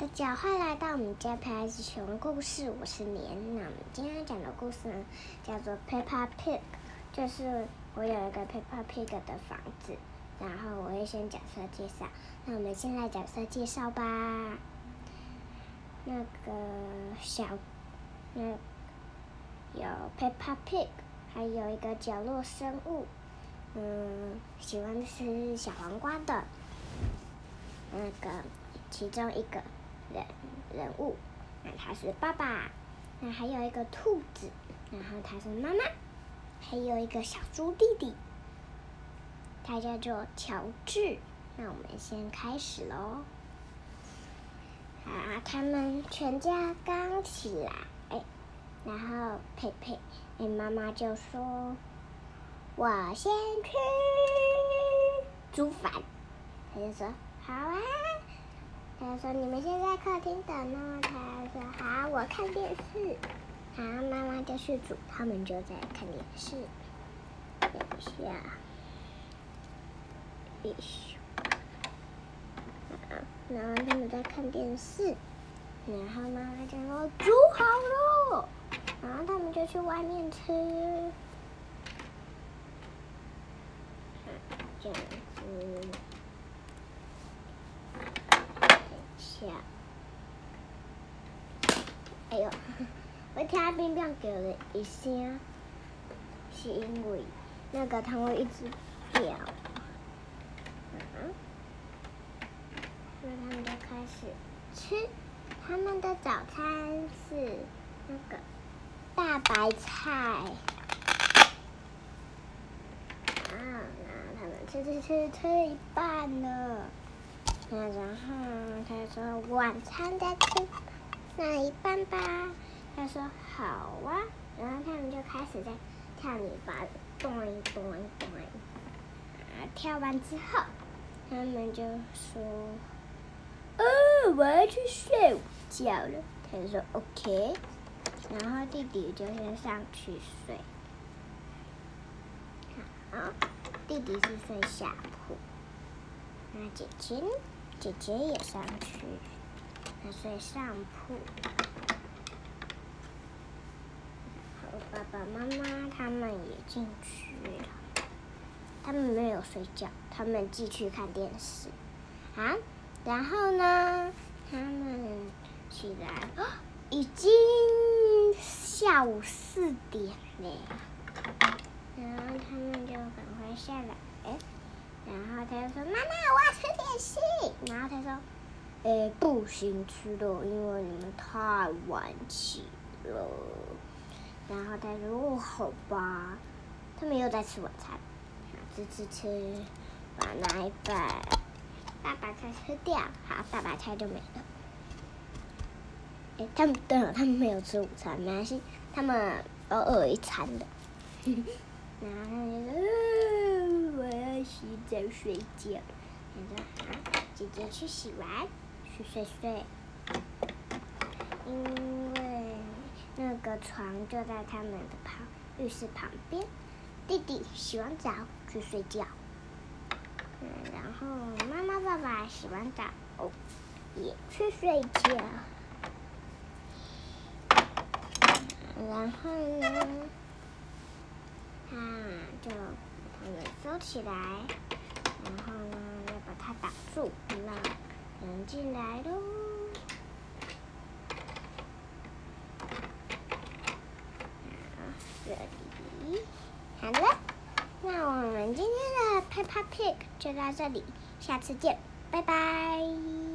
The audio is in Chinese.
大家欢迎来到我们家佩爱熊故事，我是年。那我们今天讲的故事呢，叫做 Peppa Pig，就是我有一个 Peppa Pig 的房子，然后我会先角色介绍。那我们先来角色介绍吧。那个小，那有 Peppa Pig，还有一个角落生物，嗯，喜欢吃小黄瓜的，那个其中一个。人人物，那他是爸爸，那还有一个兔子，然后他是妈妈，还有一个小猪弟弟，他叫做乔治。那我们先开始喽。啊，他们全家刚起来，然后佩佩，哎，妈妈就说：“我先去煮饭。”他就说：“好啊。”他说：“你们先在客厅等哦。”他说：“好，我看电视。”好，妈妈就去煮，他们就在看电视。等一下，然后他们在看电视，然后妈妈就说：“煮好了。”然后他们就去外面吃。这样子。哎呦！我听冰冰叫了一声，是因为那个它会一直叫。嗯，那他们就开始吃，他们的早餐是那个大白菜。啊，那他们吃吃吃吃一半了。那然后他说晚餐再吃那一半吧。他说好啊。然后他们就开始在跳泥巴，咚咚咚。啊，跳完之后，他们就说：“哦，我要去睡午觉了。”他说 OK。然后弟弟就先上去睡。好，弟弟是睡下铺。那姐姐呢。姐姐也上去，她睡上铺。爸爸妈妈他们也进去了，他们没有睡觉，他们继续看电视。啊，然后呢，他们起来，已经下午四点了。然后他们就赶快下来，哎。然后他就说：“妈妈，我要吃点心。”然后他说：“诶，不行吃的，因为你们太晚起了。”然后他说：“哦，好吧。”他们又在吃晚餐，吃吃吃，把奶把大白菜吃掉，好，大白菜就没了。哎，他们对了，他们没有吃午餐，没关系，他们都饿一餐的。然后他就说。我要洗澡睡觉。他说：“，姐姐去洗完，去睡睡。因为那个床就在他们的旁浴室旁边。弟弟洗完澡去睡觉。嗯，然后妈妈、爸爸洗完澡，也去睡觉。然后呢，他就。”收起来，然后，它挡住，让人进来喽。这里，好了，那我们今天的 Peppa Pig 就到这里，下次见，拜拜。